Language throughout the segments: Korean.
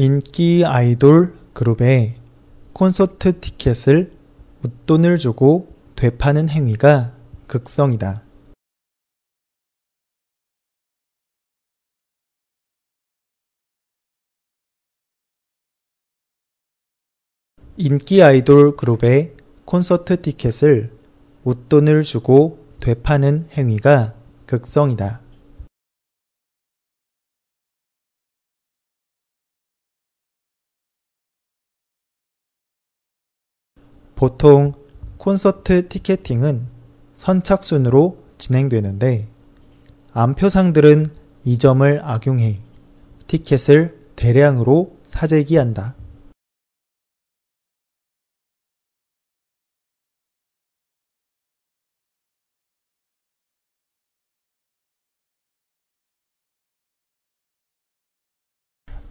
인기 아이돌 그룹의 콘서트 티켓을 웃돈을 주고 되파는 행위가 극성이다. 인기 아이돌 그룹의 콘서트 티켓을 웃돈을 주고 되파는 행위가 극성이다. 보통 콘서트 티켓팅은 선착순으로 진행되는데 암표상들은 이 점을 악용해 티켓을 대량으로 사재기한다.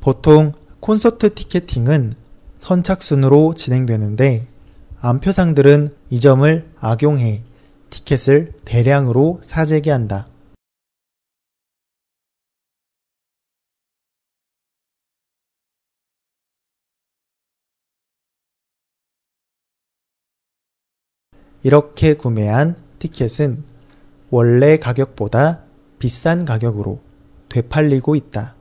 보통 콘서트 티켓팅은 선착순으로 진행되는데 암표상들은 이 점을 악용해 티켓을 대량으로 사재기한다. 이렇게 구매한 티켓은 원래 가격보다 비싼 가격으로 되팔리고 있다.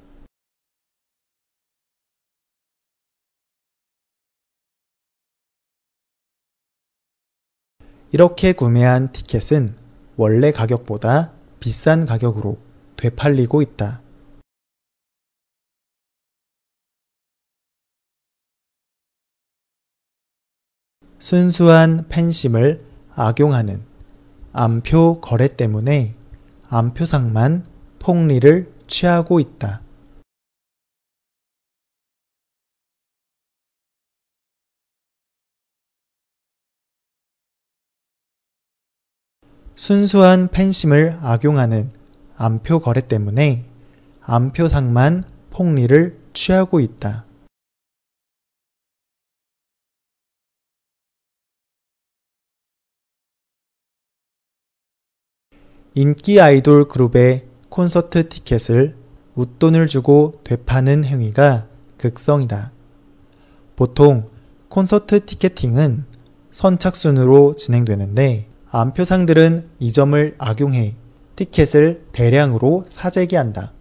이렇게 구매한 티켓은 원래 가격보다 비싼 가격으로 되팔리고 있다. 순수한 팬심을 악용하는 암표 거래 때문에 암표상만 폭리를 취하고 있다. 순수한 팬심을 악용하는 암표 거래 때문에 암표상만 폭리를 취하고 있다. 인기 아이돌 그룹의 콘서트 티켓을 웃돈을 주고 되파는 행위가 극성이다. 보통 콘서트 티켓팅은 선착순으로 진행되는데 암표상들은 이 점을 악용해 티켓을 대량으로 사재기한다.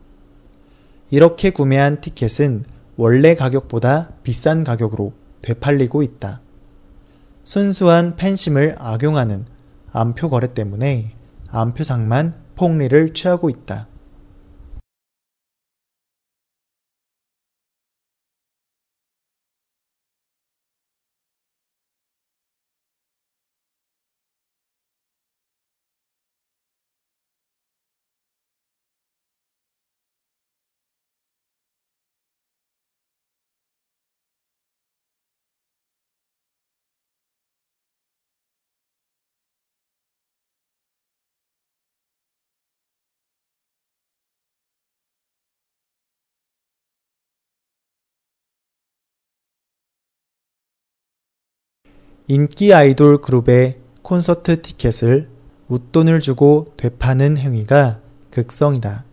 이렇게 구매한 티켓은 원래 가격보다 비싼 가격으로 되팔리고 있다. 순수한 팬심을 악용하는 암표 거래 때문에 암표상만 폭리를 취하고 있다. 인기 아이돌 그룹의 콘서트 티켓을 웃돈을 주고 되파는 행위가 극성이다.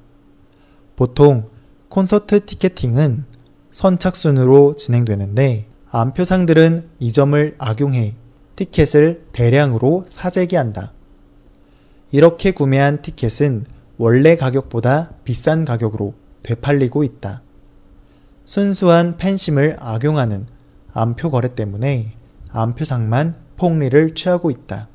보통 콘서트 티켓팅은 선착순으로 진행되는데 암표상들은 이 점을 악용해 티켓을 대량으로 사재기 한다. 이렇게 구매한 티켓은 원래 가격보다 비싼 가격으로 되팔리고 있다. 순수한 팬심을 악용하는 암표 거래 때문에 암표상만 폭리를 취하고 있다.